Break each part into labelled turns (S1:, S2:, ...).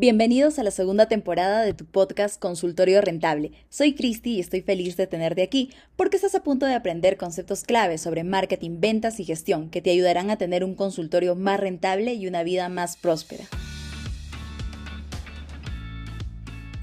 S1: Bienvenidos a la segunda temporada de tu podcast Consultorio Rentable. Soy Cristi y estoy feliz de tenerte aquí porque estás a punto de aprender conceptos claves sobre marketing, ventas y gestión que te ayudarán a tener un consultorio más rentable y una vida más próspera.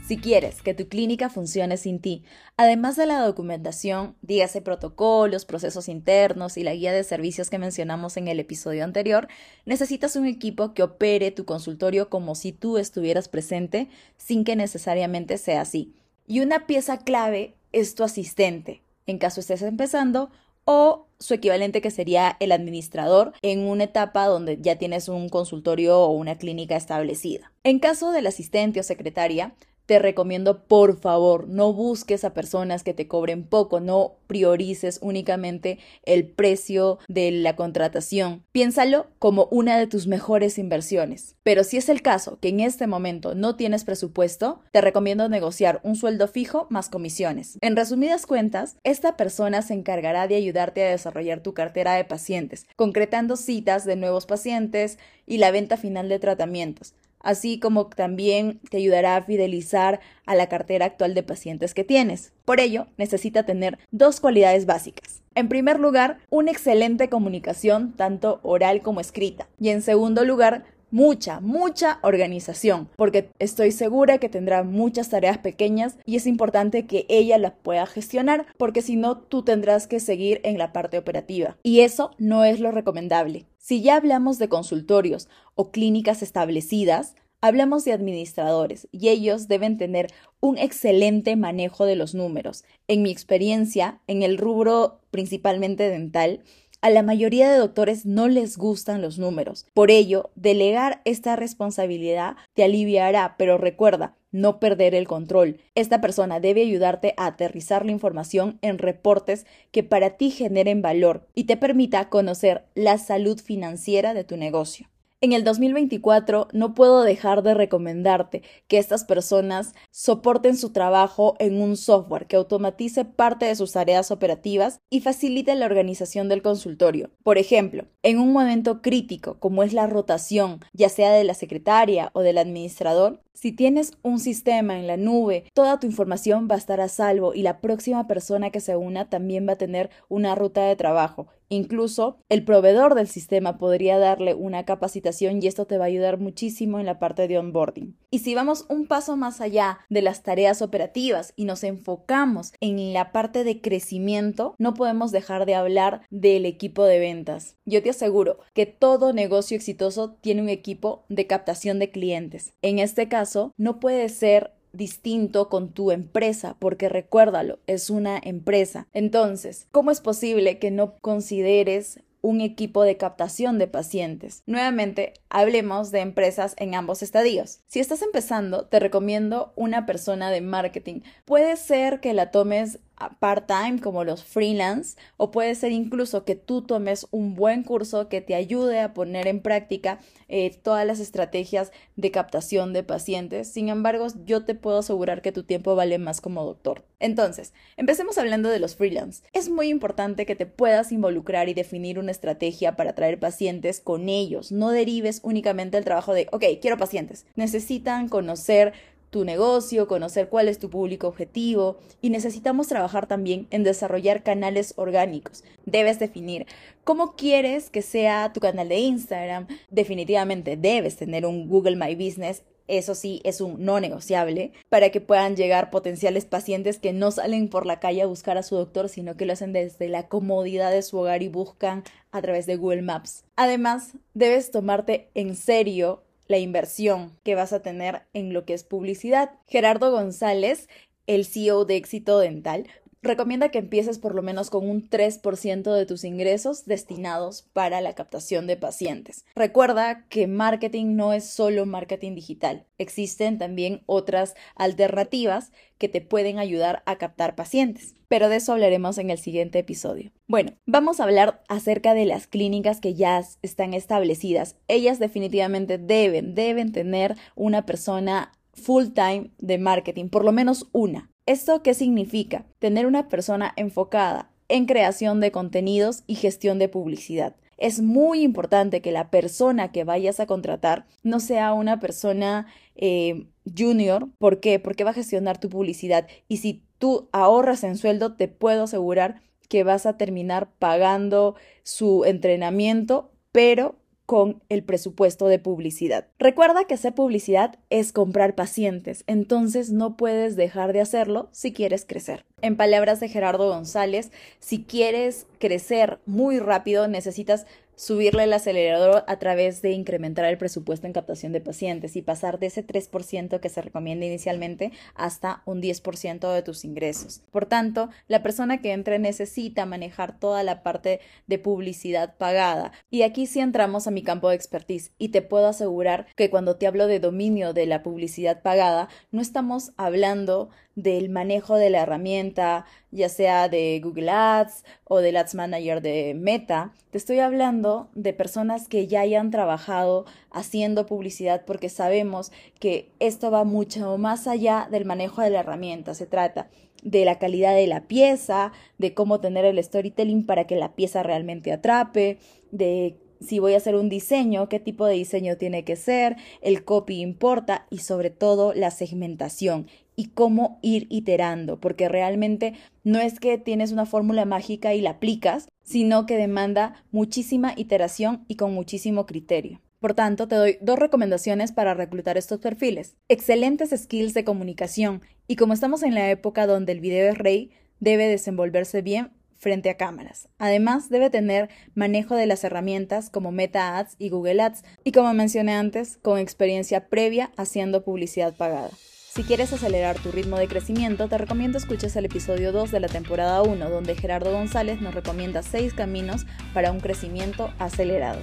S1: Si quieres que tu clínica funcione sin ti, además de la documentación, dígase protocolos, procesos internos y la guía de servicios que mencionamos en el episodio anterior, necesitas un equipo que opere tu consultorio como si tú estuvieras presente sin que necesariamente sea así. Y una pieza clave es tu asistente, en caso estés empezando, o su equivalente que sería el administrador en una etapa donde ya tienes un consultorio o una clínica establecida. En caso del asistente o secretaria, te recomiendo por favor no busques a personas que te cobren poco, no priorices únicamente el precio de la contratación. Piénsalo como una de tus mejores inversiones. Pero si es el caso que en este momento no tienes presupuesto, te recomiendo negociar un sueldo fijo más comisiones. En resumidas cuentas, esta persona se encargará de ayudarte a desarrollar tu cartera de pacientes, concretando citas de nuevos pacientes y la venta final de tratamientos así como también te ayudará a fidelizar a la cartera actual de pacientes que tienes. Por ello, necesita tener dos cualidades básicas. En primer lugar, una excelente comunicación, tanto oral como escrita. Y en segundo lugar, mucha, mucha organización, porque estoy segura que tendrá muchas tareas pequeñas y es importante que ella las pueda gestionar, porque si no, tú tendrás que seguir en la parte operativa. Y eso no es lo recomendable. Si ya hablamos de consultorios o clínicas establecidas, hablamos de administradores y ellos deben tener un excelente manejo de los números. En mi experiencia, en el rubro principalmente dental, a la mayoría de doctores no les gustan los números. Por ello, delegar esta responsabilidad te aliviará, pero recuerda, no perder el control. Esta persona debe ayudarte a aterrizar la información en reportes que para ti generen valor y te permita conocer la salud financiera de tu negocio. En el 2024 no puedo dejar de recomendarte que estas personas soporten su trabajo en un software que automatice parte de sus tareas operativas y facilite la organización del consultorio. Por ejemplo, en un momento crítico como es la rotación, ya sea de la secretaria o del administrador, si tienes un sistema en la nube, toda tu información va a estar a salvo y la próxima persona que se una también va a tener una ruta de trabajo. Incluso el proveedor del sistema podría darle una capacitación y esto te va a ayudar muchísimo en la parte de onboarding. Y si vamos un paso más allá de las tareas operativas y nos enfocamos en la parte de crecimiento, no podemos dejar de hablar del equipo de ventas. Yo te aseguro que todo negocio exitoso tiene un equipo de captación de clientes. En este caso, no puede ser distinto con tu empresa, porque recuérdalo, es una empresa. Entonces, ¿cómo es posible que no consideres un equipo de captación de pacientes. Nuevamente, hablemos de empresas en ambos estadios. Si estás empezando, te recomiendo una persona de marketing. Puede ser que la tomes part-time como los freelance o puede ser incluso que tú tomes un buen curso que te ayude a poner en práctica eh, todas las estrategias de captación de pacientes. Sin embargo, yo te puedo asegurar que tu tiempo vale más como doctor. Entonces, empecemos hablando de los freelance. Es muy importante que te puedas involucrar y definir una estrategia para atraer pacientes con ellos. No derives únicamente el trabajo de, ok, quiero pacientes. Necesitan conocer tu negocio, conocer cuál es tu público objetivo y necesitamos trabajar también en desarrollar canales orgánicos. Debes definir cómo quieres que sea tu canal de Instagram. Definitivamente debes tener un Google My Business. Eso sí, es un no negociable para que puedan llegar potenciales pacientes que no salen por la calle a buscar a su doctor, sino que lo hacen desde la comodidad de su hogar y buscan a través de Google Maps. Además, debes tomarte en serio la inversión que vas a tener en lo que es publicidad. Gerardo González, el CEO de Éxito Dental, recomienda que empieces por lo menos con un 3% de tus ingresos destinados para la captación de pacientes. Recuerda que marketing no es solo marketing digital, existen también otras alternativas que te pueden ayudar a captar pacientes. Pero de eso hablaremos en el siguiente episodio. Bueno, vamos a hablar acerca de las clínicas que ya están establecidas. Ellas definitivamente deben, deben tener una persona full time de marketing, por lo menos una. ¿Esto qué significa? Tener una persona enfocada en creación de contenidos y gestión de publicidad. Es muy importante que la persona que vayas a contratar no sea una persona eh, junior. ¿Por qué? Porque va a gestionar tu publicidad. Y si tú ahorras en sueldo, te puedo asegurar que vas a terminar pagando su entrenamiento, pero con el presupuesto de publicidad. Recuerda que hacer publicidad es comprar pacientes, entonces no puedes dejar de hacerlo si quieres crecer. En palabras de Gerardo González, si quieres crecer muy rápido necesitas subirle el acelerador a través de incrementar el presupuesto en captación de pacientes y pasar de ese 3% que se recomienda inicialmente hasta un 10% de tus ingresos. Por tanto, la persona que entre necesita manejar toda la parte de publicidad pagada. Y aquí sí entramos a mi campo de expertise y te puedo asegurar que cuando te hablo de dominio de la publicidad pagada, no estamos hablando del manejo de la herramienta, ya sea de Google Ads o del Ads Manager de Meta. Te estoy hablando de personas que ya hayan trabajado haciendo publicidad porque sabemos que esto va mucho más allá del manejo de la herramienta. Se trata de la calidad de la pieza, de cómo tener el storytelling para que la pieza realmente atrape, de si voy a hacer un diseño, qué tipo de diseño tiene que ser, el copy importa y sobre todo la segmentación y cómo ir iterando, porque realmente no es que tienes una fórmula mágica y la aplicas, sino que demanda muchísima iteración y con muchísimo criterio. Por tanto, te doy dos recomendaciones para reclutar estos perfiles. Excelentes skills de comunicación y como estamos en la época donde el video es rey, debe desenvolverse bien frente a cámaras. Además, debe tener manejo de las herramientas como Meta Ads y Google Ads y como mencioné antes, con experiencia previa haciendo publicidad pagada. Si quieres acelerar tu ritmo de crecimiento, te recomiendo escuches el episodio 2 de la temporada 1, donde Gerardo González nos recomienda 6 caminos para un crecimiento acelerado.